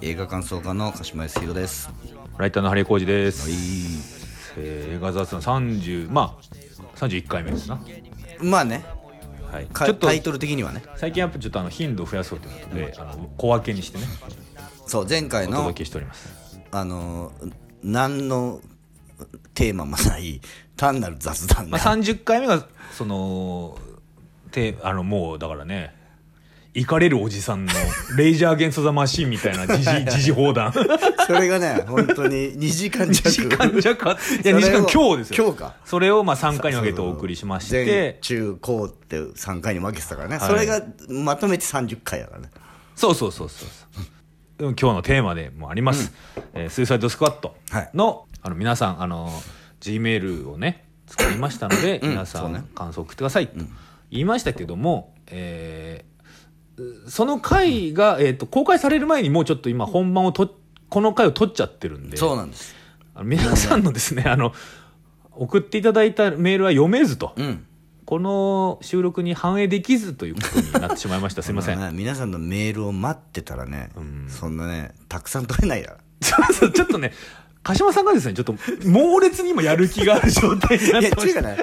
映画感想家の鹿島康弘です。ライターのハリー浩二です、い。えー映画雑談30まあ31回目ですな、まあね。はい、かちょっとタイトル的にはね。最近やっぱちょっとあの頻度を増やそうということで、あの小分けにしてね。そう前回のお届けしております。あの何のテーマもない単なる雑談まあ、が、30回目がそのてあのもうだからねイカれるおじさんのレイジャー・アゲンスト・ザ・マシンみたいな時事時事砲弾 それがね本当に2時間2弱時間弱。あいや2それを時間今日ですよ。今日か。それをまあ3回に分けてお送りしまし前て中高って3回に分けてたからね、はい。それがまとめて30回だからね。そうそうそうそう今日のテーマでもあります、えースーサイドスクワットはい。の,、あの皆さんあの G メールをね作りましたので、うん。皆さん感想を送ってくださいと言いましたけども、えーその回が、えー、と公開される前にもうちょっと今本番をとこの回を取っちゃってるんで。そうなんです。皆さんのですねあの送っていただいたメールは読めずと、うん。この収録に反映できずということになってしまいました。すいません。ね。皆さんのメールを待ってたらね、ん。そんなねたくさん取れないだろ そうそうちょっとね、鹿島さんがですね、ちょっと猛烈に今やる気がある状態になっいや、てましっていうかね、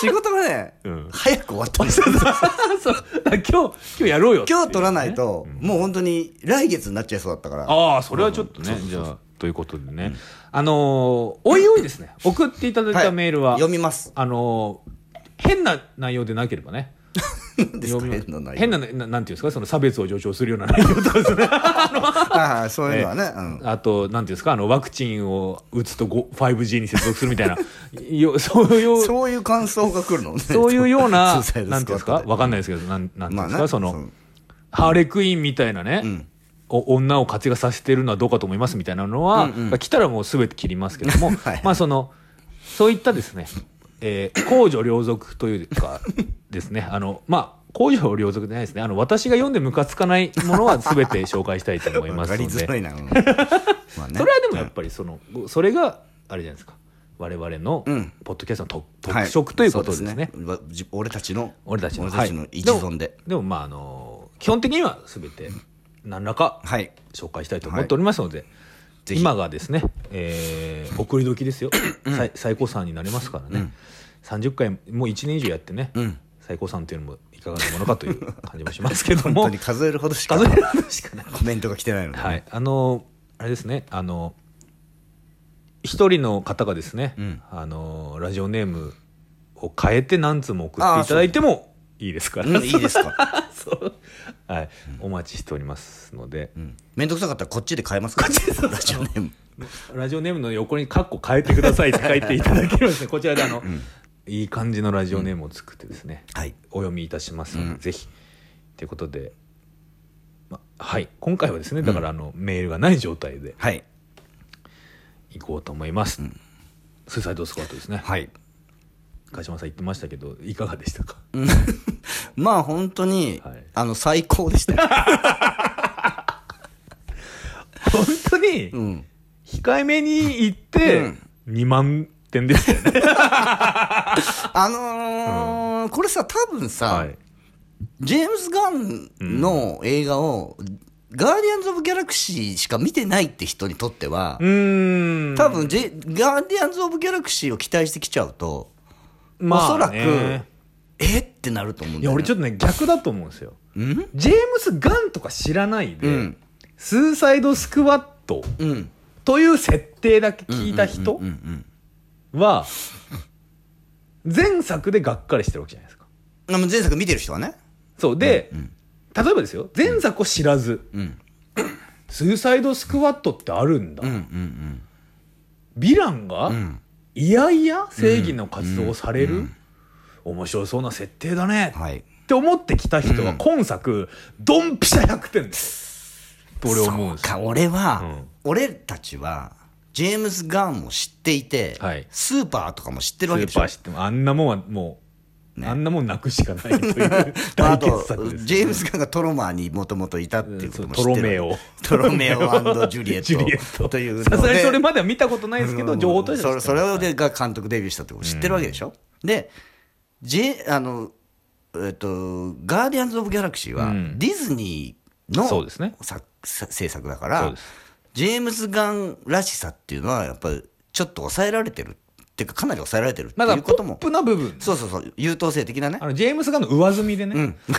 仕事がね、うん早く終わったんですよ。た。そう。今日、今日やろうよね今日取らないと、もう本当に来月になっちゃいそうだったから。ああ、それはちょっとね、じゃあ、ということでね。あのーおいおいですね、送っていただいたメールは、読みます。あのー変な内容でなければね。何ですか？変な内容。変なね、ななんていうんですか、その差別を助長するような内容とかですね。ああ、そういうのはね。うん。あと、なんていうんですか、あの、ワクチンを打つと 5- 5G に接続するみたいな、よそういう、そういう感想が来るのね。そういうような、なんていうんですか？わかんないですけど、なんなんていうんですか、まあねその、そうハーレクイーンみたいなね、ん。お女を活躍させてるのはどうかと思いますみたいなのは、うんうん。来たらもうすべて切りますけども、はい。まあその、そういったですね、えー公序良俗というかですね、あの、まあ、公序良俗じゃないですね、あの、私が読んでムカつかないものはすべて紹介したいと思いわますので、それはでもやっぱりその、それが、あれじゃないですか、我々のうん、ポッドキャストの特,、色ということですね。俺たちの、俺たちの。一存で。でもまああの基本的には全て何らかはい。紹介したいと思っておりますので、今がですね、えー送り時ですよ、最最高算になりますからね、30回もう1年以上やってね、うん。最高算っていうのもいかがなものかという感じもしますけども。本当に数えるほどしか数えるほどしかない。コメントが来てないのでね。はい。あのあれですねあの一人の方がですね、ん。あのラジオネームを変えて何通も送っていただいてもいいですか？ら、うんいいですか？そう。はい、お待ちしておりますので、うんめんどくさかったらこっちで変えますか？ら。ラジオネーム。ラジオネームの横にカッコ変えてくださいって書いていただければですね、こちらであの、いい感じのラジオネームを作ってですね、はい。お読みいたしますので、うんぜひ。ということで、ま、はい、今回はですね、だからあの、メールがない状態ではい。いこうと思います。スーサイドスクワットですね。はい。鹿島さん言ってましたけど、いかがでしたか？まあ本当に、はいあの、最高でしたよ。本当に、うん。控えめに言って、2万点ですよね。あのーこれさ、多分さ、はい。ジェームズ・ガンの映画を、ガーディアンズ・オブ・ギャラクシーしか見てないって人にとっては。多分ジェ、ガーディアンズ・オブ・ギャラクシーを期待してきちゃうと、まあおそらくね、え？ってなると思うんいや、だよ、ね。俺ちょっとね、逆だと思うんですよ。うん？ジェームス・ガンとか知らないで、うんスーサイド・スクワッドうん。という設定だけ聞いた人うんうんは、前作でがっかりしてるわけじゃないですか。前作見てる人はね。そう。で、例えばですよ、前作を知らず、うん。スーサイド・スクワットってあるんだ。うんうんヴィランが、んいやいや正義の活動をされる、面白そうな設定だね、うん。はい。って思ってきた人は今作、ドンピシャ100点です。と俺思うんで。か、俺は、うん俺たちは、ジェームズ・ガンを知っていて、はいスーパーとかも知ってるスわけでしょ？ーパー知っても、あんなもんはもう、あんなもんなくしかないという まあ、大傑作です、ジェームズ・ガンがトロマーにもともといたっていうことも知ってるトロメオ。トロメオ ジュリエット。というさすがにそれまでは見たことないですけど、うん。情報としてそれそれが監督デビューしたってこと知ってるわけでしょ、で、J、あの、えっと、ガーディアンズ・オブ・ギャラクシーは、うん。ディズニのそうですね。制作だからジェームズ・ガンらしさっていうのは、やっぱりちょっと抑えられてるっていうか、かなり抑えられてるってまだポいうことも、ップな部分。そうそうそう、優等生的なねあ。の、ジェームスガンの上積みでね。うん。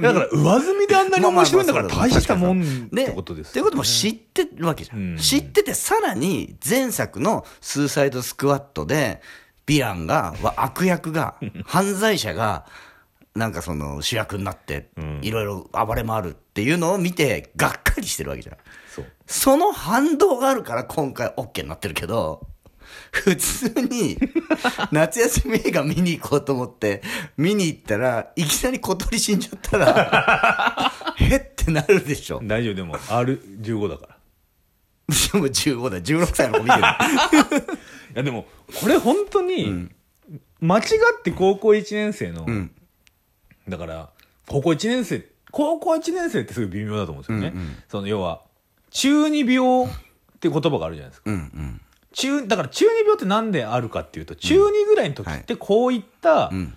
だから、上積みであんなに面白いんだから大したもんっでてことですっていうことも知ってるわけじゃん。うん知ってて、さらに前作のスーサイドスクワットで、ヴィランが、は悪役が、犯罪者が、なんかその主役になって、いろいろ暴れ回るっていうのを見て、がっかりしてるわけじゃん。そう。その反動があるから今回 OK になってるけど、普通に夏休み映画見に行こうと思って見に行ったら、いきなり小鳥死んじゃったら、へってなるでしょ。大丈夫、でも R15 だから。でも15だ、16歳の子見てる。いや、でも、これ本当に、間違って高校1年生の、んだから、高校1年生、高校1年生ってすごい微妙だと思うんですよね。その、要は、中二病って言葉があるじゃないですか。うんうん。中、だから中二病ってなんであるかっていうと、中二ぐらいの時ってこういった、ん。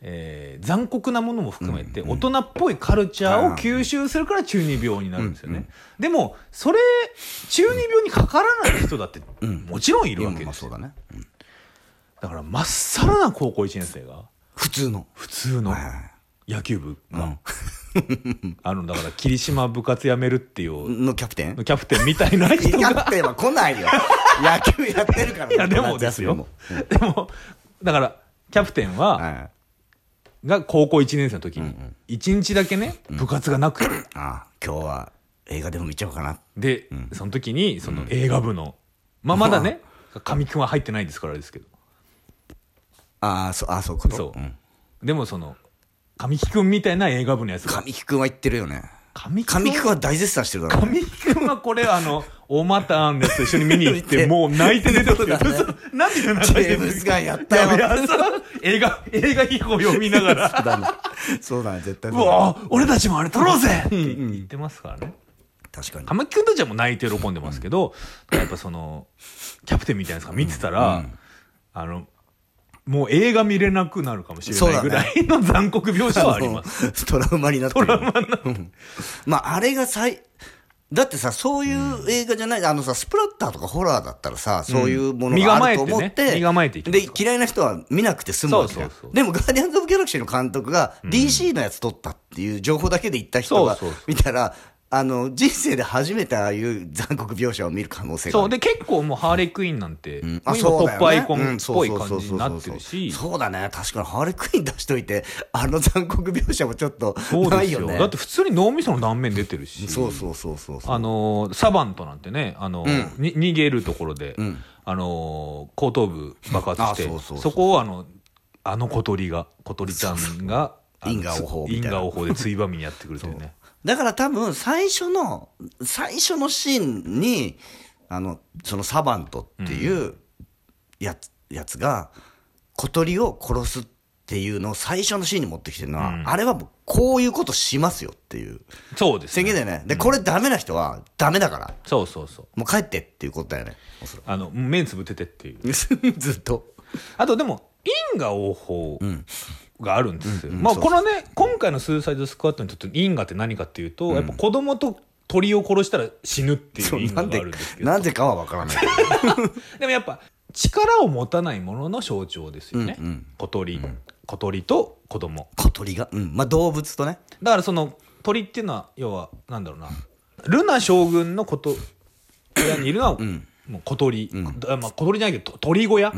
えー残酷なものも含めて、大人っぽいカルチャーを吸収するから中二病になるんですよね。でも、それ、中二病にかからない人だって、もちろんいるわけですよ。だだから、まっさらな高校1年生が、普通の。普通の。はいはい野球部が、うん あの、だから、霧島部活やめるっていう、のキャプテン？キャプテンみたいなキ人が、ャプテンは来ないよ。野球やってるから。いや、でもですよ。でも、だから、キャプテンは、はい。が高校1年生の時に、1日だけね、部活がなくて、ああ、今日は映画でも見ちゃおうかな。で、その時に、その映画部の、まあまだね、神木くんは入ってないですからあれですけど、ああ、そう、ああ、そういうこと？そう。んでもその、神木くんみたいな映画部のやつが、神木くんは言ってるよね。神木神木くんは大絶賛してるだろうね。神木くんはこれ、あの、大マターンですと一緒に見に行って、もう泣いて出てきて、そうそう涙流ジしてェームズガンやったよ。いやそう映画、映画秘宝読みながら。そうだね、絶対うそうだねわ俺たちもあれ撮ろうぜって言ってますからね。確かに。神木くんたちはもう泣いて喜んでますけど、やっぱその、キャプテンみたいなやつが見てたら、あの、もう映画見れなくなるかもしれないぐらいの残酷描写はあります。す。トラウマになってる。トラウマになってまあ、あれが最、だってさ、そういう映画じゃない、あのさ、スプラッターとかホラーだったらさ、そういうものがあると思って、身構えてで、嫌いな人は見なくて済むわけそうそうでも、ガーディアンズ・オブ・ギャラクシーの監督が DC のやつ撮ったっていう情報だけで言った人がそうそうそう。見たら、あの、人生で初めてああいう残酷描写を見る可能性が。そう。で、結構もうハーレークイーンなんて、うんもう今そうだよねトップアイコンっうんぽい感じになってるし、そうだね。確かに、ハーレークイーン出しといて、あの残酷描写もちょっとそうですよ。ないよね。だって普通に脳みその断面出てるし、そうそうそうそうそう。あのーサバントなんてね、あのーに逃げるところで、あのー後頭部爆発して、あそうそうそうそこをあの、あの小鳥が、小鳥ちゃんが、因果応報因果応報でついばみにやってくるというね。だから多分、最初の、最初のシーンに、あの、そのサバントっていうやつ、やつが、小鳥を殺すっていうのを最初のシーンに持ってきてるのは、あれはもうこういうことしますよっていうそうですね。宣言だよね。で、これダメな人はダメだから、そうそうそう。もう帰ってっていうことだよね。あの、目つぶっててっていう。く ずっと。あとでも、因果応報があるんですよ。まあ、このね、今回のスーサイドスクワットにとって因果って何かっていうと、やっぱ子供と鳥を殺したら死ぬっていう因果があなんでるんですけ、ど。なんでかはわからない。でもやっぱ、力を持たないものの象徴ですよね。小鳥、小鳥と子供。小鳥が？うん。まあ動物とね。だからその鳥っていうのは、要は、なんだろうな、ルナ将軍のこと、部屋にいるのは、もう小鳥、あまあ、小鳥じゃないけど、と鳥小屋、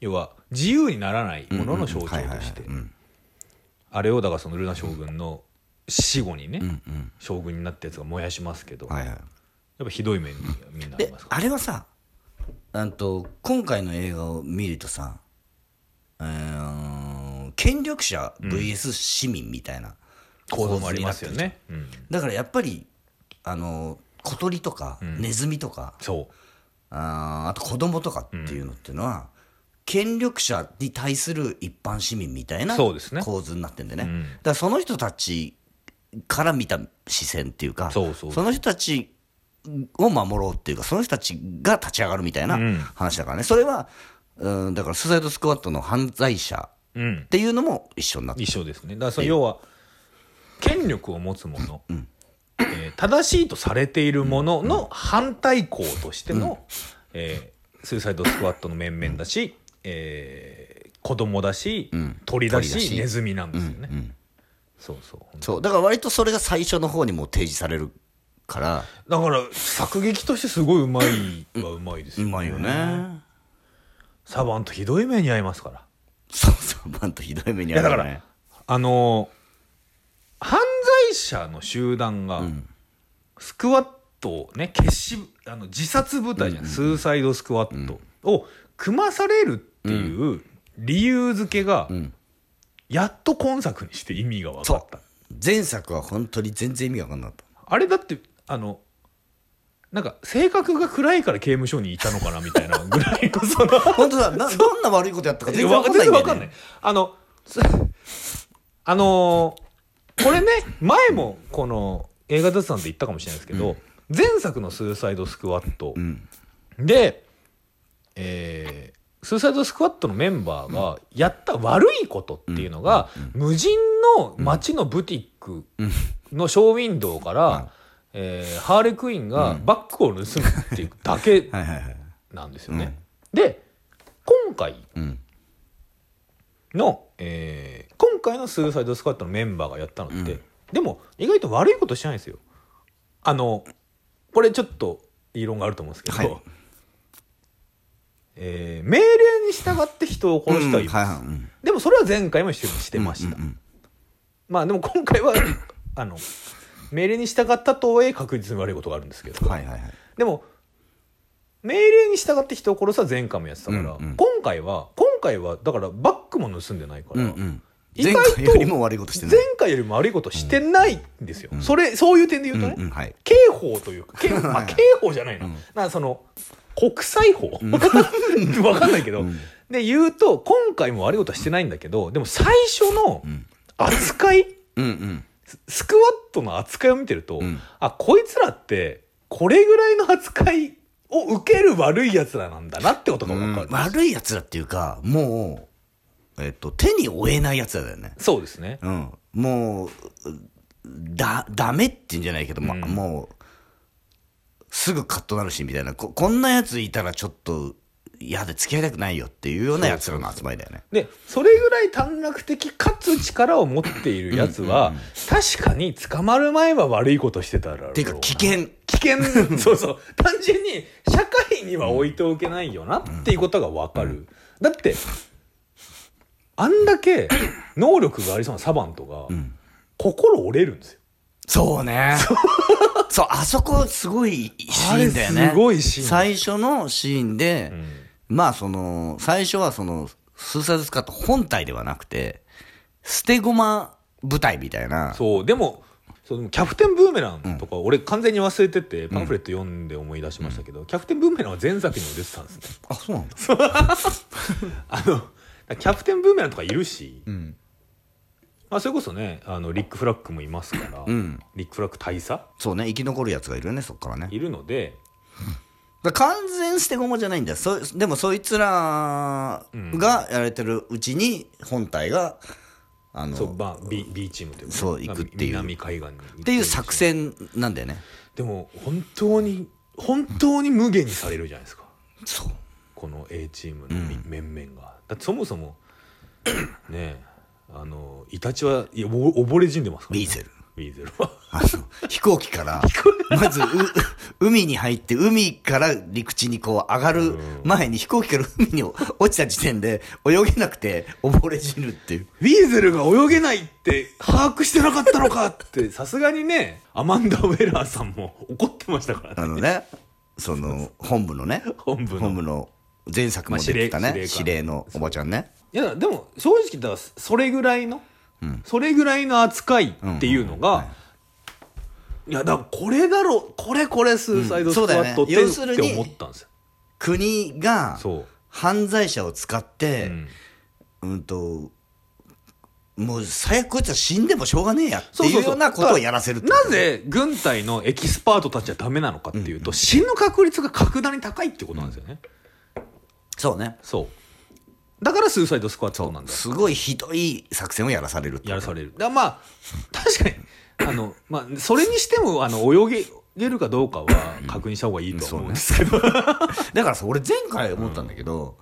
要は、自由にならないものの象徴としてうん、あれをだからそのルナ将軍の死後にね、将軍になったやつが燃やしますけど、はいはい。やっぱひどい目にみんなありでます、から。あれはさ、あんと、今回の映画を見るとさ、えー権力者 VS 市民みたいな構造もありますよね。うん、だからやっぱり、あの、小鳥とか、ネズミとか、そう。あーあと子供とかっていうのっていうのは、権力者に対する一般市民みたいな構図になってんでね。ん。だからその人たちから見た視線っていうか、その人たちを守ろうっていうか、その人たちが立ち上がるみたいなうん。話だからね。それは、うん、だからスーサイドスクワットの犯罪者うん。っ。ていうのも一緒になってる。一緒ですね。だからその要は、権力を持つ者えー正しいとされているものの反対校としての、えースーサイドスクワットの面々だし、えー子供だし、ん。鳥だし鳥だし。ネズミなんですよね、うんそうそうそう。だから割とそれが最初の方にもう提示されるからだから作劇としてすごいうまいはうまいですよね。うまいよね。サバンとひどい目に遭いますから。そうそうバンとひどい目にいやだから、あのー犯罪者の集団が、ん。スクワットをね決死あの自殺部隊じゃん、スーサイドスクワットを組まされるっていう理由付けが、んやっと今作にして意味が分かそった。う。前作は本当に全然意味わかんなかった。あれだってあのなんか性格が暗いから刑務所にいたのかなみたいな ぐらいのその本当だ。などんな悪いことやったか全然わかんない全然わかんない。あの、すあのーこれね、前もこの映画雑談で言ったかもしれないですけど、前作のスーサイドスクワットうん。で、えースーサイドスクワットのメンバーがやった悪いことっていうのが、無人の街のブティックのショーウィンドウから、えーハーレクイーンがバッグを盗むっていうだけ なんですよね。で今回うん。の、えー今回のスーサイドスクワットのメンバーがやったのって、でも意外と悪いことしてないんですよ。あのこれちょっと異論があると思うんですけど、はいえー命令に従って人を殺してはいうんます、はいはいうん。でもそれは前回もしてしてました、うんうん。まあでも今回は あの命令に従ったとはいえ確実に悪いことがあるんですけど、はいはいはい。でも命令に従って人を殺すは前回もやってたから、うんうん。今回は今回はだからバッグも盗んでないから、うんうん前回よりも悪いことしてない。前回よりも悪いことしてないんですよ、それそういう点で言うとね、うんうんはい。刑法というか刑,、まあ、刑法じゃないの、なその国際法、わかんないけど、で言うと今回も悪いことはしてないんだけどでも最初の扱い、うんうん。スクワットの扱いを見てると、ん。あこいつらってこれぐらいの扱いを受ける悪いやつらなんだなってことが分かる、悪いやつらっていうかもうえっと手に負えないやつらだよね。そうですね。うん。もうだダメって言うんじゃないけど、まうん。もうすぐカッとなるしみたいな。ここんなやついたらちょっと嫌で付き合いたくないよっていうようなやつらの集まりだよね。でそれぐらい短絡的かつ力を持っているやつは、確かに捕まる前は悪いことしてたらっていうか危険。危険。そうそう。単純に社会には置いておけないよなっていうことが分かる、だってあんだけ能力がありそうなサバントが、心折れるんですよ。そうね。そうあそこすごいシーンだよね。すごいシーン。最初のシーンで、まあその最初はそのスーサイドスカット本体ではなくて捨て駒部隊みたいな。そうでもそのキャプテンブーメランとか、俺完全に忘れててパンフレット読んで思い出しましたけど、キャプテンブーメランは前作にも出てたんですねあそうなんだ。あのキャプテンブーメランとかいるし、ん。まあ、それこそねあのリック・フラッグもいますから、ん。リック・フラッグ大佐？そうね生き残るやつがいるよねそっからね。いるので。完全捨て駒じゃないんだよ。そでもそいつらがやられてるうちに本体があのそう、まあ、B, B チームというかね、そう行くっていう。南海岸にっていう。作戦なんだよね。でも本当に本当に無限にされるじゃないですか。そう。この A チームのみ、面々がだってそもそもねえあのイタチはいやお溺れ死んでますから、ウィーゼル。ウィーゼルは。あの飛行機から まずう海に入って海から陸地にこう上がる前に飛行機から海に落ちた時点で泳げなくて溺れ死ぬっていう。ウィーゼルが泳げないって把握してなかったのかってさすがにねアマンダ・ウェラーさんも怒ってましたからね。あのねその本部のね。本部の。本部の前作も出てたね。まあ司令のおばちゃんね。いやでも正直言ったらそれぐらいの、それぐらいの扱いっていうのが、いやだからこれだろこれこれスーサイドスクワットって,、うんねって思ったんですよ。国が犯罪者を使ってん。うんともう最悪こいつは死んでもしょうがねえやっていうようなことをやらせるなぜ軍隊のエキスパートたちはダメなのかっていうと、死ぬ確率が格段に高いってことなんですよね、そうね。そう。だからスーサイドスクワットなんだ。よすごいひどい作戦をやらされるやらされる。だまあ確かにあの、まあ、それにしても、あの、泳げるかどうかは確認した方がいいとは思うんですけど。だからさ俺前回思ったんだけど、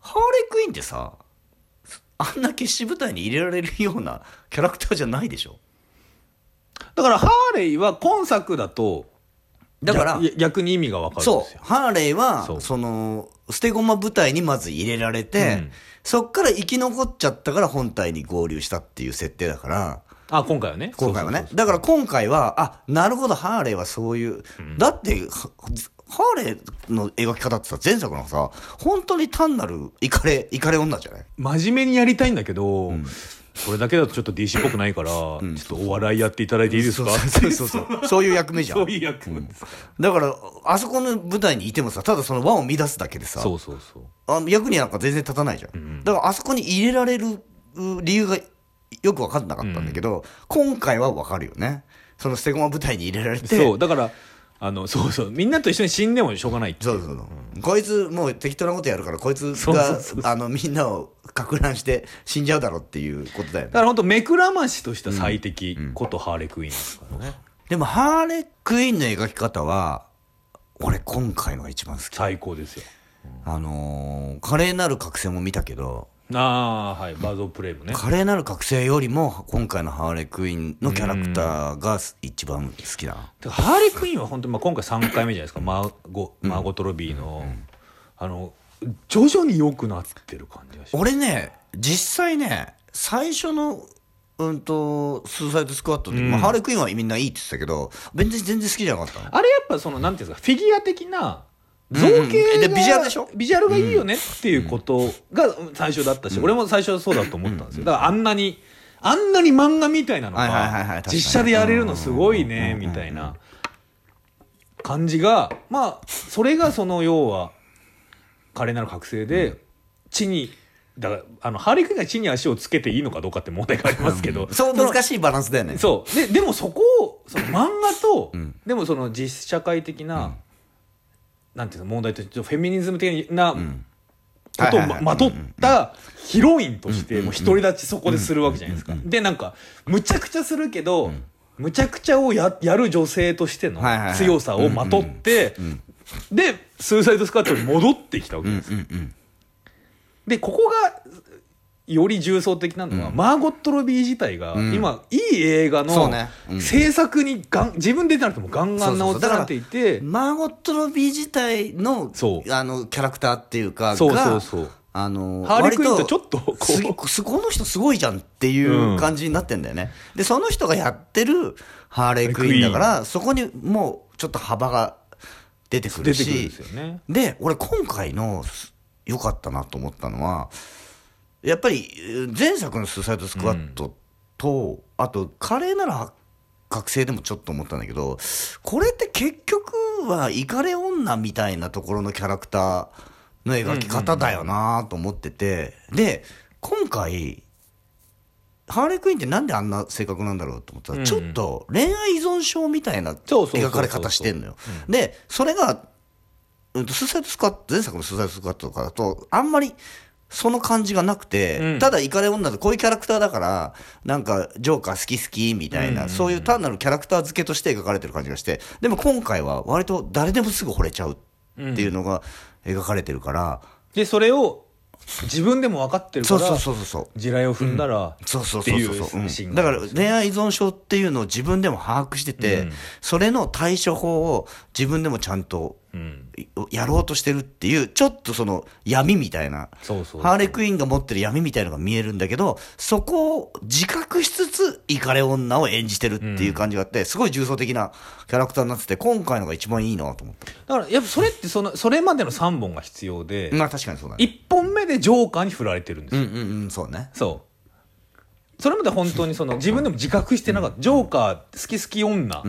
ハーレークイーンってさあんな決死部隊に入れられるようなキャラクターじゃないでしょ。だから、ハーレイは今作だと、だから逆逆に意味がわかるんそう。ハーレーはその捨て駒部隊にまず入れられて、うん。そっから生き残っちゃったから本体に合流したっていう設定だから。あ、今回はね。今回はね。だから今回はあなるほどハーレーはそういう、だってはハーレーの描き方ってさ前作のさ本当に単なるイカレイカレ女じゃない？真面目にやりたいんだけど、これだけだとちょっと DC っぽくないから、ちょっとお笑いやっていただいていいですか？そうそうそう。そういう役目じゃん。そういう役目。ですかだからあそこの舞台にいてもさただその輪を乱すだけでさそうそうそう。あ役になんか全然立たないじゃん、だからあそこに入れられるう理由がよく分かんなかったんだけど、今回は分かるよね。その捨て駒舞台に入れられて。そう、だから、あの、そうそう、みんなと一緒に死んでもしょうがないっていそうそうそう、こいつもう適当なことやるからこいつそうがそうそう。あのみんなをか乱して死んじゃうだろうっていうことだよね。だから本当目くらましとした最適ことハーレクイーンですからね。でもハーレークイーンの描き方は俺今回のが一番好き。最高ですよ。あのー華麗なる覚醒も見たけどああ、はい。バードプレイもね。華麗なる覚醒よりも今回のハーレークイーンのキャラクターが一番好きだハーレクイーンは本当にまあ今回3回目じゃないですか。マーゴ、マーゴトロビーの、あの、徐々に良くなってる感じがします。俺ね実際ね最初のうんとスーサイドスクワットで、まあ、ハーレークイーンはみんないいって言ってたけど全然全然好きじゃなかったのあれやっぱその、なんていうんですか、フィギュア的な、造形が、でビジュアルでしょ？ビジュアルがいいよねっていうことが最初だったし、俺も最初はそうだと思ったんですよ。だからあんなに、あんなに漫画みたいなのが実写でやれるのすごいね、みたいな。感じが、まあ、それがその要は、華麗なる覚醒で、地に、だから、あの、ハーレークイーンが地に足をつけていいのかどうかって問題がありますけど、そうの難しいバランスだよね。そう。で、でもそこを、その漫画と、でもその実社会的な、なんていうの、問題として、フェミニズム的なことをままとったヒロインとして、もう独り立ちそこでするわけじゃないですか。で、なんか、むちゃくちゃするけど、むちゃくちゃをややる女性としての強さをまとって、で、スーサイドスカットに戻ってきたわけですよ。で、ここが、より重層的なのは、マーゴット・ロビー自体が、今、いい映画の制作にがん、自分で出なくてもガンガン名を連ねていて、マーゴット・ロビー自体のあのキャラクターっていうかそうがそうそう。あのハーレークイーンと割ちょっとこうこの人すごいじゃんっていう感じになってんだよね、でその人がやってるハーレークイーンだからそこにもうちょっと幅が出てくる出てくるんしですよね。で俺今回のす良かったなと思ったのはやっぱりえー前作の「スーサイドスクワットと」あと華麗なら覚醒でもちょっと思ったんだけどこれって結局はイカレ女みたいなところのキャラクターの描き方だよなと思っててで今回ハーレークイーンってなんであんな性格なんだろうと思ったら、うん。ちょっと恋愛依存症みたいな描かれ方してんのよ。でそれがうんとスーサイドスクワット前作のスーサイドスクワットとかだとあんまりその感じがなくて、うん。ただイカレ女でこういうキャラクターだからなんかジョーカー好き好きみたいな、そういう単なるキャラクター付けとして描かれてる感じがしてでも今回は割と誰でもすぐ惚れちゃうっていうのが描かれてるから、で、それを自分でも分かってるから、そうそうそうそうそう。地雷を踏んだら、そうそうそうそう。そう、うんシーンだから恋愛依存症っていうのを自分でも把握してて、うん。それの対処法を自分でもちゃんとうん。やろうとしてるっていうちょっとその闇みたいなそうそうハーレークイーンが持ってる闇みたいのが見えるんだけどそこを自覚しつつイカレ女を演じてるっていう感じがあって、すごい重層的なキャラクターになってて今回のが一番いいなと思っただから、やっぱそれってその、それまでの3本が必要で、まあ確かにそうだね1本目でジョーカーに振られてるんですよ。うんうんうんそうねそう。それまで本当にその自分でも自覚してなかった。ジョーカー好き好き女。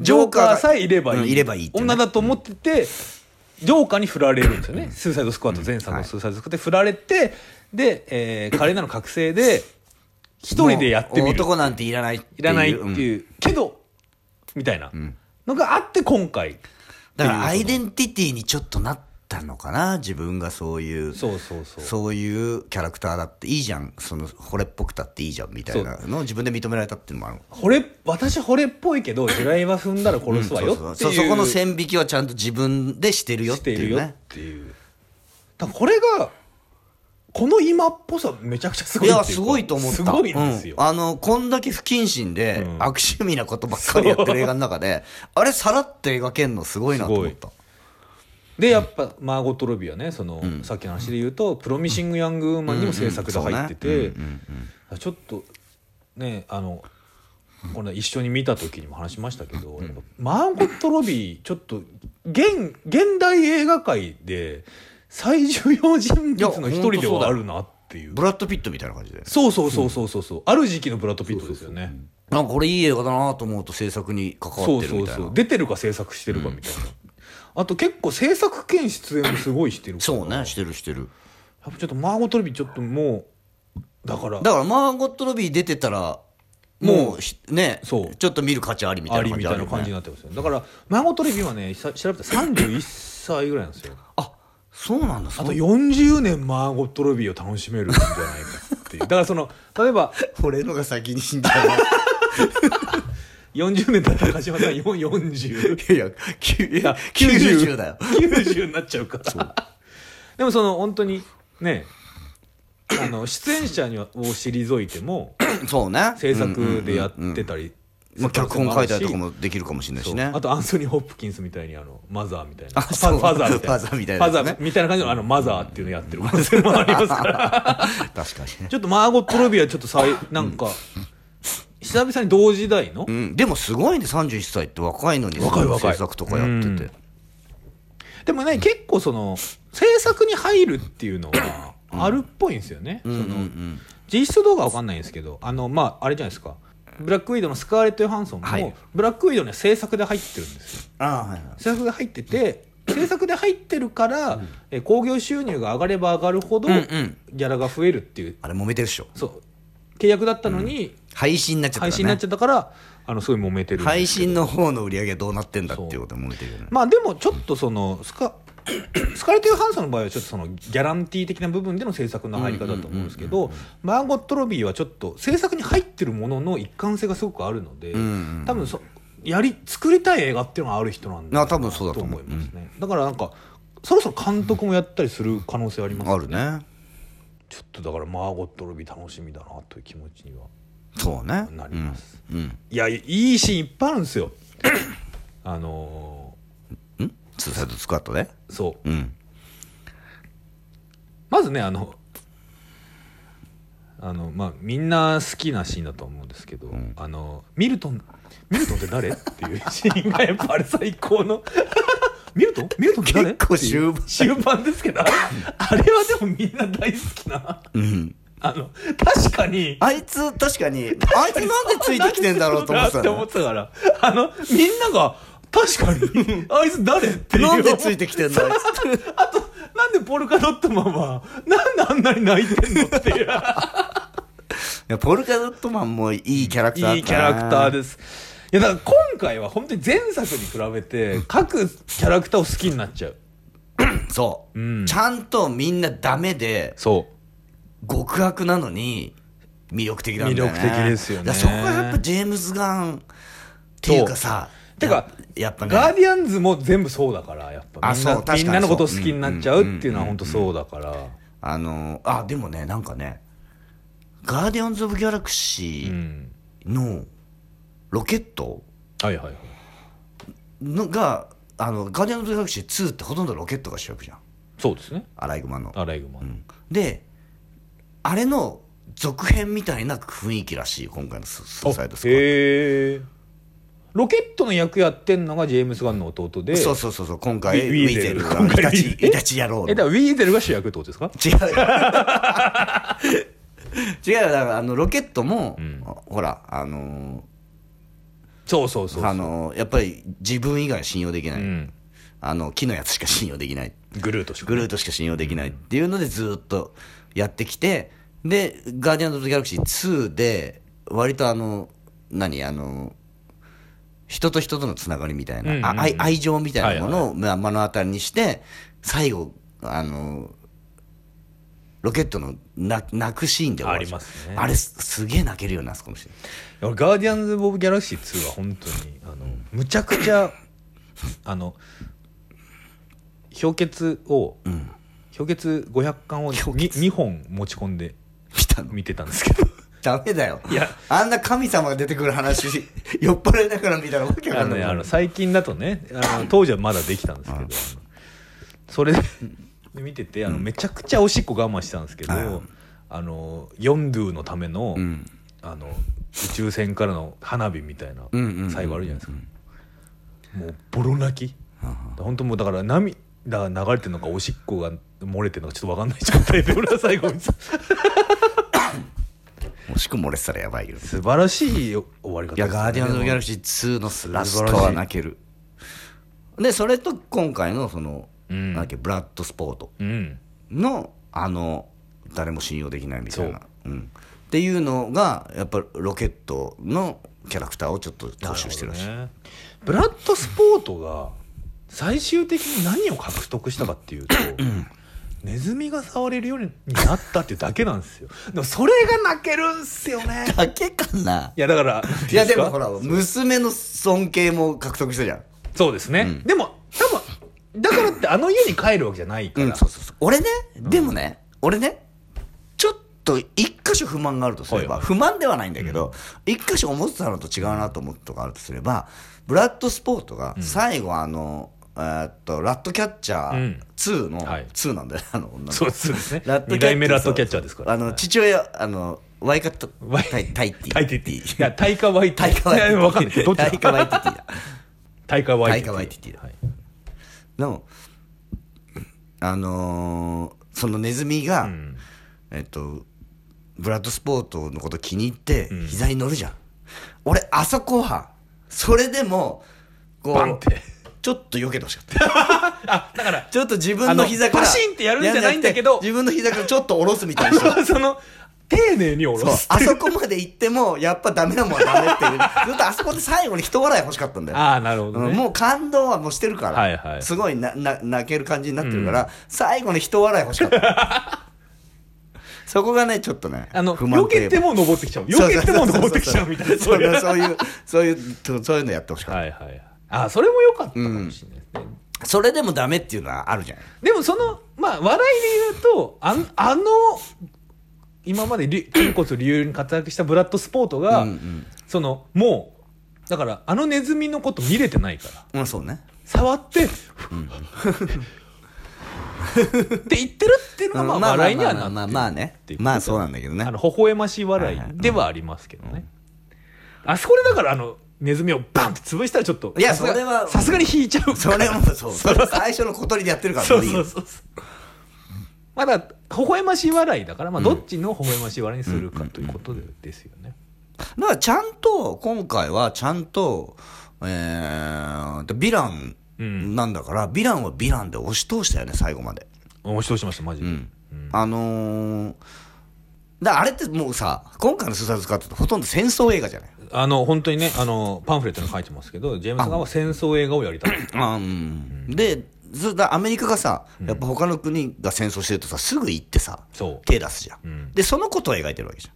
んジョーカーさえいればいい。うんいればいい女だと思ってて、ジョーカーに振られるんですよね。スーサイドスクワット前作のスーサイドスクワットで振られて、で、えー、華麗なる覚醒で、一人でやってみる。男なんていらないいらないってうんいう。けど、みたいなのがあって今回。だからアイデンンティティにちょっとなったのかな？自分がそういうそうそうそう。そういうキャラクターだっていいじゃん。その惚れっぽくたっていいじゃんみたいなのを自分で認められたっていうのもある。惚れ私惚れっぽいけど地雷は踏んだら殺すわよっていう、そうそうそこの線引きはちゃんと自分でしてるよっしててるよっいうねていう。だこれがこの今っぽさめちゃくちゃすごいいやすごいと思った。すごいんですよ、うん。あのこんだけ不謹慎で、うん。悪趣味なことばっかりやってる映画の中であれさらって描けんのすごいなと思ったでやっぱマーゴット・ロビーはねその、さっきの話で言うと「プロミシング・ヤング・ウーマン」にも制作で入ってて、ちょっとねあのこれ一緒に見た時にも話しましたけど、マーゴット・ロビーちょっと現現代映画界で最重要人物の一人ではあるなっていう。ブラッド・ピットみたいな感じでそうそうそうそうそうそう。ある時期のブラッド・ピットですよね。なんかこれいい映画だなと思うと制作に関わそうってるみたいな。そうそう。出てるか制作してるかみたいな、あと結構制作兼出演もすごいしてるそうねしてるしてる。やっぱちょっとマーゴット・ロビーちょっともうだから。だからマーゴット・ロビー出てたらもうひねそう。ちょっと見る価値ありみたいなありみたいな感じになってますよ。だからマーゴット・ロビーはねさ調べたら31歳ぐらいなんですよ。あそうなんだ。あとそう40年マーゴット・ロビーを楽しめるんじゃないかっていう。だからその例えば 俺のが先に死んじゃう40年経ったら鹿島さんよ40いやいやいや90だよ。90になっちゃうから。でもその本当にねあの出演者にはを退いてもそうね。制作でやってたりまあ、脚本書いたりとかもできるかもしれないしね。あとアンソニー・ホップキンスみたいにあのマザーみたいなファザーみたいな。ファザーみたいなね。ファザーみたいな感じのあのマザーっていうのやってる可能性もありますから。確かにね。ちょっとマーゴット・ロビーはちょっとさいなんか久々に同時代の？うん、でもすごいね31歳って若いのに若い若い。制作とかやってて、うん。でもね結構その制作に入るっていうのはあるっぽいんですよね、その実質動画は分かんないんですけど。あのまああれじゃないですか。ブラックウィドウのスカーレット・ヨハンソンも、はい。ブラックウィドウの制作で入ってるんですよ。ああはいはい。制作で入ってて制作で入ってるから、え興行収入が上がれば上がるほど、うんうん。ギャラが増えるっていう。あれ揉めてるっしょ。そう契約だったのに、配信になっちゃったね、配信になっちゃったからあのすごい揉めてる配信の方の売り上げどうなってんだっていうことで揉めてるよね。まあでもちょっとそのスカスカーレット・ヨハンソンの場合はちょっとそのギャランティー的な部分での制作の入り方だと思うんですけどマーゴット・ロビーはちょっと制作に入ってるものの一貫性がすごくあるので、んうん多分そやり作りたい映画っていうのがある人なんだあ多分そうだとと思いますね、だからなんかそろそろ監督もやったりする可能性ありますあるねちょっとだからマーゴット・ロビー楽しみだなという気持ちにはそうね。なります、うん、うん。いやいいシーンいっぱいあるんですよ。あのん？ツーサイドスクワットで？ーそう。うん。まずねあのあのまあみんな好きなシーンだと思うんですけど、あのミルトンミルトンって誰？っていうシーンがやっぱあれ最高のミルト？ンミルトンって誰？結構終盤。終盤ですけどあれ？はでもみんな大好きな。うん。あの確かに。あいつ確かにあいつなんでついてきてんだろうと思ってたたから。あのみんなが確かにあいつ誰っていう。なんでついてきてんだあいつあとなんでポルカドットマンはなんであんなに泣いてんのっていう。いやポルカドットマンもいいキャラクターいいキャラクターですいやだから今回は本当に前作に比べて各キャラクターを好きになっちゃう。そう、うん。ちゃんとみんなダメでそう。極悪なのに魅力的なんだよね。魅力的ですよね。だからそこはやっぱジェームズ・ガンっていうかさてかややっぱね。ガーディアンズも全部そうだからやっぱあみんなそう確かにみんなのことを好きになっちゃうっていうのは本当そうだから。あのあでもねなんかねガーディアンズ・オブ・ギャラクシーうん。のロケット？はいはいはい。のがあのガーディアンズ・オブ・ギャラクシー2ってほとんどロケットが主役じゃん。そうですね。アライグマの。アライグマン、うん。であれの続編みたいな雰囲気らしい今回のススーサイドスクワッへえロケットの役やってんのがジェームス・ガンの弟でトそうそうそうそう。今回ウウィィーゼルが今回イタチイタチ野郎の。えだからウィーゼルが主役ってことですか？違うよ。違うよ。だからあのロケットも、ん。ほらあのそうそうそうそうあのやっぱり自分以外信用できない、うん。あの木のやつしか信用できない。グルートしか。グルートしか信用できないっていうのでずっとやってきてで「ガーディアンズ・ギャラクシー2」で割とあの何あの人と人とのつながりみたいな、うんうん愛愛情みたいなものはをまあ目の当たりにして最後あのロケットのな泣くシーンでありますね。あれすすげえ泣けるよなあそこのシーン俺ガーディアンズ・オブ・ギャラクシー2は本当にあのむちゃくちゃ あの氷結を、氷結500巻を 2, 2本持ち込んで見たの？見てたんですけど。ダメだよ。いや。あんな神様が出てくる話 酔っ払いながら見たらわけない。あの最近だとねあの当時はまだできたんですけど、それで見ててあのめちゃくちゃおしっこ我慢してたんですけど、うんあのヨンドゥのための,、ん。あの宇宙船からの花火みたいなうんうんうんうん最後あるじゃないですか、もうボロ泣き、本当もうだから涙が流れてるのかおしっこが漏れてるのかちょっと分かんない状態で俺は最後見てた。もしく漏れてたらやばいよ。素晴らしい終わり方いや、ガーディアンズ・オブ・ギャラクシー2のラストは泣ける。で、それと今回のその、うんなんだっけ、ブラッドスポート。うん。の、あの、誰も信用できないみたいな。う。ん。っていうのが、やっぱロケットのキャラクターをちょっと踏襲してるらしい。ね、ブラッドスポートが最終的に何を獲得したかっていうと、ネズミが触れるようになったっていうだけなんですよ。でもそれが泣けるんすよね。だけかな。いやだからいや、でもらほら、娘の尊敬も獲得したじゃん。そうですね、でも多分だからってあの家に帰るわけじゃないから、うん、そうそうそう。俺ね、でもね、俺ね、ちょっと一箇所不満があるとすれば、はいはい。不満ではないんだけど、一箇所思ってたのと違うなと思ったのがあるとすれば、ブラッドスポートが最後あの、えーっと、ラットキャッチャー2の、はい。2なんだよ、あの女の子。そうですね。ラットキャッチャー二代目ラットキャッチャーですから。あの、父親、あの、ワイカット、ワイタイタイティ。タイティティいやタイカワイティタイカワイティ。いやわかんない。どっちだ？タイカワイティティだ。タイカワイティタイカワイティティだ。はいの、あのーそのネズミが、んえっと、ブラッドスポートのこと気に入って、膝に乗るじゃん。俺、あそこは、それでも、こう、バンってちょっと避けてほしかった。あだからちょっと自分の膝から。パシンってやるんじゃないんだけど自分の膝からちょっと下ろすみたいにして。その丁寧に下ろすあそこまで行っても、やっぱダメなもんはダメっていう。ずっとあそこで最後に人笑い欲しかったんだよ。ああなるほどね、うんもう感動はもうしてるから、はいはいすごいなな泣ける感じになってるから、最後に人笑い欲しかった そこがねちょっとねあの、避けても登ってきちゃう。避けても登ってきちゃうみたいな。そそうういう。そういうそういうそういうのやってほしかった、はいはい。あ、それも良かったかもしれないですね。それでもダメっていうのはあるじゃんでもその、まあ、笑いで言うと、あの、あの、今までり筋骨隆々に活躍したブラッドスポートが、その、もう、だから、あのネズミのこと見れてないから、うんそうね。触って、って言ってるっていうのが、まあ、笑いにはなってるまあまあまあね。まあそうなんだけどね。あの、微笑ましい笑いではありますけどね。あそこでだから、あの、ネズミをバンって潰したらちょっと、いやそれはさすがに引いちゃう。それもそう。それ最初の小鳥でやってるからそうそうそうそう。まだ、微笑ましい笑いだから、まあ、どっちの微笑ましい笑いにするかということでですよね。だからちゃんと今回はちゃんとえー、ヴィランなんだから、ヴィランはヴィランで押し通したよね最後まで。押し通しました、マジで。あのー、だあれってもうさ今回の「スーサイドスカット」ってほとんど戦争映画じゃない？あの、本当にね、あの、パンフレットに書いてますけど、ジェームス・ガンは戦争映画をやりたい。あうん。でずだアメリカがさやっぱ他の国が戦争してるとさすぐ行ってさ手出すじゃん、ん。でそのことを描いてるわけじゃん。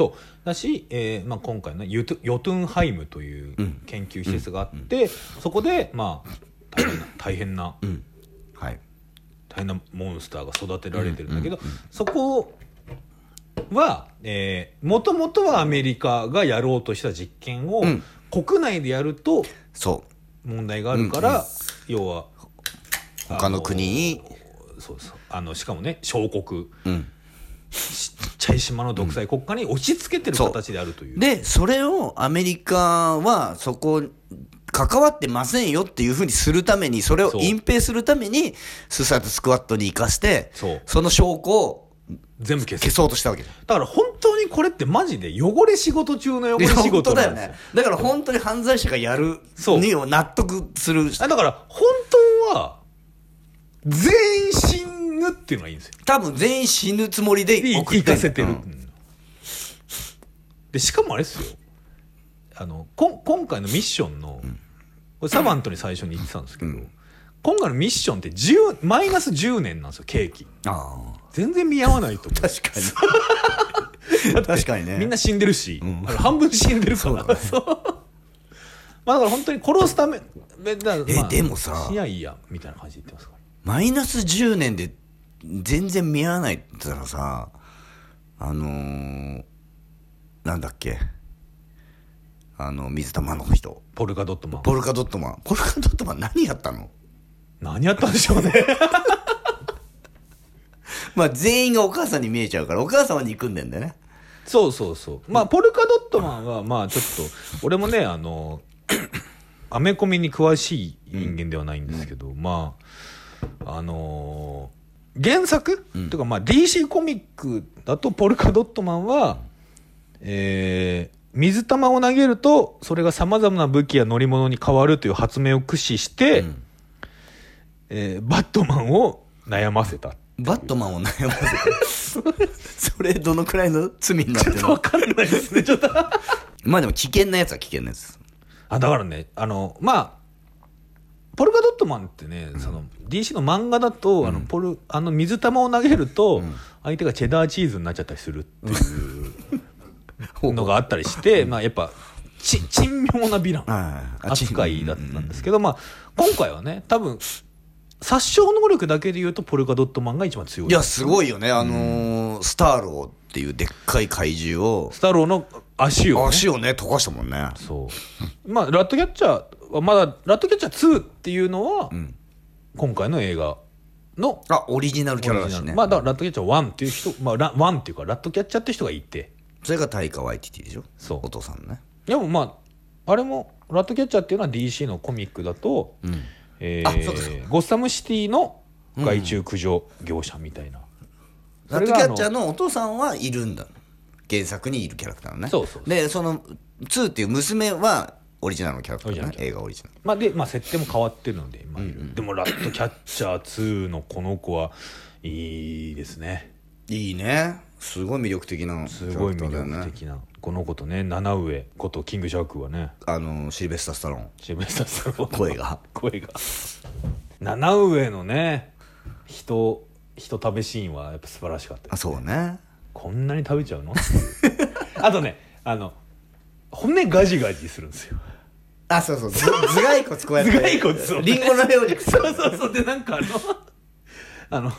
そう。だし、えーまあ、今回のヨトゥンハイムという研究施設があって、そこで、まあ、大変な、大変な、はい。大変なモンスターが育てられてるんだけど、そこは、えー、もともとはアメリカがやろうとした実験を、ん。国内でやるとそ問題があるから、要は、う他の国に？そうそう。あの、しかもね、小国、うん。ちっちゃい島の独裁国家に押し付けてる形であるという。でそれをアメリカはそこ関わってませんよっていうふうにするためにそれを隠蔽するためにスーサイドスクワットに生かしてそう。の証拠を全部消す。消。そうとしたわけだから本当にこれってマジで汚れ仕事中の汚れ仕本事当だよ。ね。だから本当に犯罪者がやるにを納得する。あだから本当は全員死ぬっていうのがいいんですよ。多分全員死ぬつもりで行かせてる、うん。でしかもあれですよ。あのこん今回のミッションの、これサバントに最初に言ってたんですけど、今回のミッションって10マイナス10年なんですよケーキ。あ全然見合わないと思う。あ確かに。確かにね。みんな死んでるし、あの半分死んでるから。そうまあだから本当に殺すためまあでもさ。死やいいやみたいな感じで言ってますからマイナス10年で全然見合わないって言ったらさあのー、なんだっけ？あの水玉の人。ポルカドットマン。ポルカドットマン。ポルカドットマン何やったの？何やったんでしょうね。まあ全員がお母さんに見えちゃうからお母様に行くんだよね。そうそうそう。まあポルカドットマンはまあちょっと俺もねあのアメコミに詳しい人間ではないんですけど、まああのー原作、というかまあ DC コミックだとポルカドットマンは、えー水玉を投げるとそれがさまざまな武器や乗り物に変わるという発明を駆使して、えーバットマンを悩ませた。バットマンを悩ませて それどのくらいの罪になってるの？わかんないですねちょっと。まあでも危険なやつは危険なやつあだからねあのまあポルカドットマンってね、その DC の漫画だと、あのポルあの水玉を投げると、相手がチェダーチーズになっちゃったりするっていうのがあったりして、まあやっぱち珍妙なヴィラン扱いだったんですけど、まあ今回はね多分殺傷能力だけで言うとポルカドットマンが一番強い。いやすごいよね。あのースターローっていうでっかい怪獣を。スタローの足を、ね、足をね溶かしたもんね。そう。まあラットキャッチャーはまだラットキャッチャー2っていうのは、今回の映画のあオリジナルキャラだしね。まあだからラットキャッチャー1っていう人、まあ、ラ1っていうかラットキャッチャーって人がいて。それがタイカ・ワイティティでしょ？そう。お父さんのね。でもまああれもラットキャッチャーっていうのは DC のコミックだと、うかそうか。ゴッサムシティの害虫駆除業者みたいな、ラットキャッチャーのお父さんはいるんだ。原作にいるキャラクターのね。そうそうそう。でその2っていう娘はオリジナルのキャラクターね。映画オリジナル。まあでまあ設定も変わってるので今いる、でもラットキャッチャー2のこの子はいいですね。いいね。すごい魅力的なキすごい魅力的な、この子とね七上ことキングシャークはね。あのシルベスタ・スタローン。シルベスタースタローン。声が。声が。七上のね人人食べシーンはやっぱ素晴らしかったですあそうね。こんなに食べちゃうの？あとねあの骨ガジガジするんですよあそうそう。ず頭蓋骨こうやって。頭蓋骨を。リンゴのように。そうそうそう。でなんかあの あの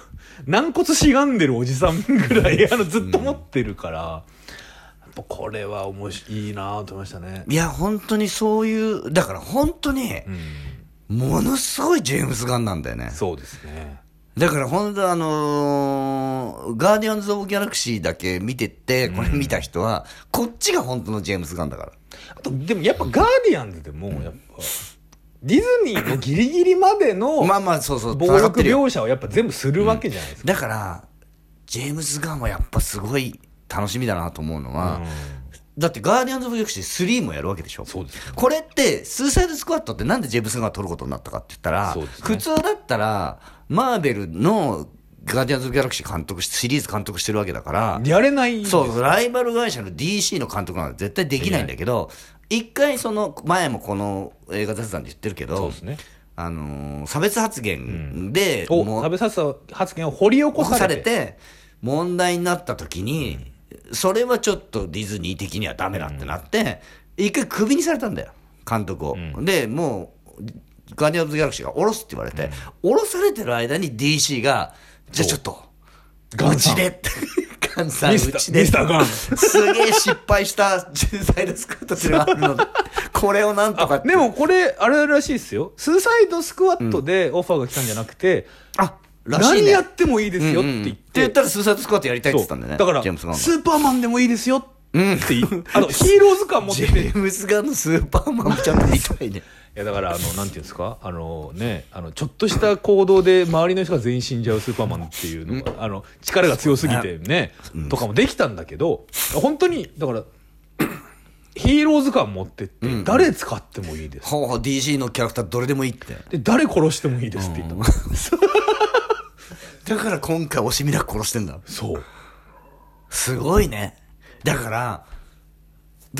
軟骨しがんでるおじさんぐらいあのずっと持ってるから、やっぱこれは面白いいいなと思いましたね。いや本当にそういうだから本当にうん。ものすごいジェームス・ガンなんだよね。そうですねだから本当あのーガーディアンズ・オブ・ギャラクシーだけ見てて、これ見た人は、こっちが本当のジェームス・ガンだから。あとでもやっぱガーディアンズでもやっぱディズニーのギリギリまでのまあまあ、そうそう、暴力描写をやっぱ全部するわけじゃないですか、だから、ジェームス・ガンはやっぱすごい楽しみだなと思うのは、だってガーディアンズ・オブ・ギャラクシー3もやるわけでしょ。そうですね。これって、スーサイド・スクワットってなんでジェームス・ガンが撮ることになったかって言ったら、ね。普通だったら、マーベルのガーディアンズ・ギャラクシー監督し、シリーズ監督してるわけだから、やれない。そう、ライバル会社の DC の監督なんて絶対できないんだけど、一回その、前もこの映画雑談で言ってるけど、そうですね。あのー差別発言で、う差別発言を掘り起こさされて問題になった時に、それはちょっとディズニー的にはダメだってなって、一回クビにされたんだよ、監督を。で、もう、ガーディアンズ・ギャラクシーが降ろすって言われて、降ろされてる間に DC が、じゃあちょっと、うちでって。ガンさん、うちで。ミスターガン。すげえ失敗したジェサイドスクワットっていうのがあるの。で、これをなんとかでもこれあれらしいですよ。スーサイドスクワットでオファーが来たんじゃなくて、あ、らしいね。何やってもいいですよって言っうんうん。って言て、ったらスーサイドスクワットやりたいって言ってたんだよね。だからスーパーマンでもいいですよって言う、あのヒーロー図鑑持ってて。ジェームスガンのスーパーマンもちゃんと見たいね。いやだからあのなんていうんですか？あのねあのちょっとした行動で周りの人が全員死んじゃうスーパーマンっていうのが、あの力が強すぎてね、とかもできたんだけど本当にだからヒーロー図鑑持ってって、誰使ってもいいです。ほうほう DC のキャラクターどれでもいいって。で誰殺してもいいですって言ったの、だから今回惜しみなく殺してんだ。そう。すごいね。だから、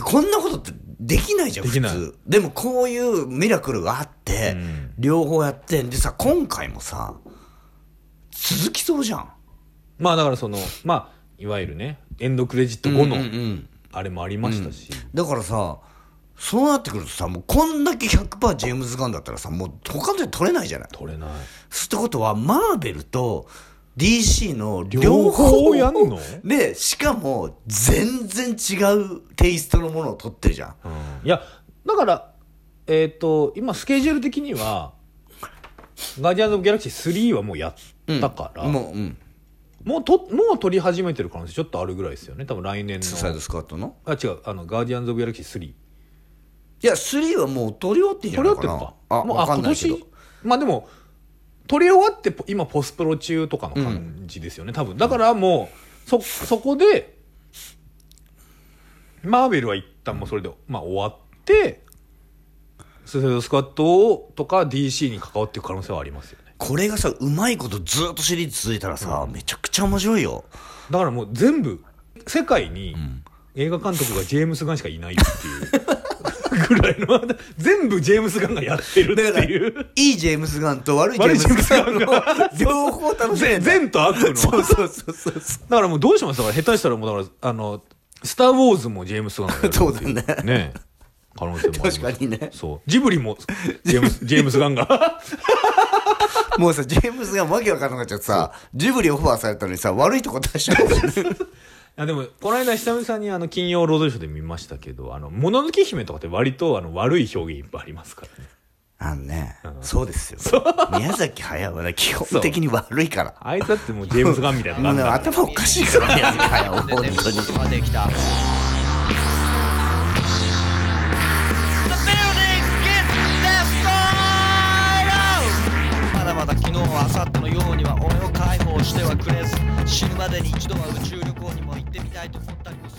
こんなことってできないじゃん、普通。でもこういうミラクルがあって、うん両方やってんでさ、今回もさ、続きそうじゃん。まあだからそのまあいわゆるねエンドクレジット後のうんうんうんあれもありましたし、だからさ、そうなってくるとさ、もうこんだけ100%ジェームズ・ガンだったらさ、もう他ので取れないじゃない。取れないってことは、マーベルと DC の両両方方やんの？で、しかも全然違うテイストのものを取ってるじゃん。いやだからえっ、と今スケジュール的には「ガーディアンズ・オブ・ギャラクシー3」はもうやったから、もう、うん。もうともう撮り始めてる可能性ちょっとあるぐらいですよね。多分来年の。サイドスカートの？あ違うあのガーディアンズ・オブ・ギャラクシー3いや、3はもう取り終わってんじゃ撮りないかな。終わってるのかあ、もうあ今年？まあでも撮り終わってポ今ポスプロ中とかの感じですよね、多分。だからもうそそこでマーベルは一旦もうそれで、まあ、終わってスーサイドスクワットをとか DC に関わっていく可能性はありますよね。これがさ、うまいことずっとシリーズ続いたらさ、めちゃくちゃ面白いよ。だからもう全部世界に映画監督がジェームス・ガンしかいないっていうぐらいの全部ジェームス・ガンがやってるっていう。いいジェームス・ガンと悪いジェームス・ガンの両方楽しめ善んだ。善と悪の。そうそうそうそう。だからもうどうしますだから下手したらもうだからあの「スター・ウォーズ」もジェームス・ガンそうだね。ね可能性も確かにね。そう。ジブリもジェームス ジェームス・ガンが。もうさ、ジェームスがわけわかんなくなっちゃってさ、ジブリオファーされたのにさ、悪いとこ出しちゃう。あでもこの間久々にあの金曜ロードショーで見ましたけど「あのもののけ姫」とかって割とあの悪い表現いっぱいありますからね。あのね、そうですよ。宮崎駿はね、基本的に悪いから。あいつだってもうジェームス・ガンみたいな頭おかしいから、宮崎駿、本当に。まだまだ昨日明後日のよしてはくれず死ぬまでに一度は宇宙旅行にも行ってみたいと思ったりも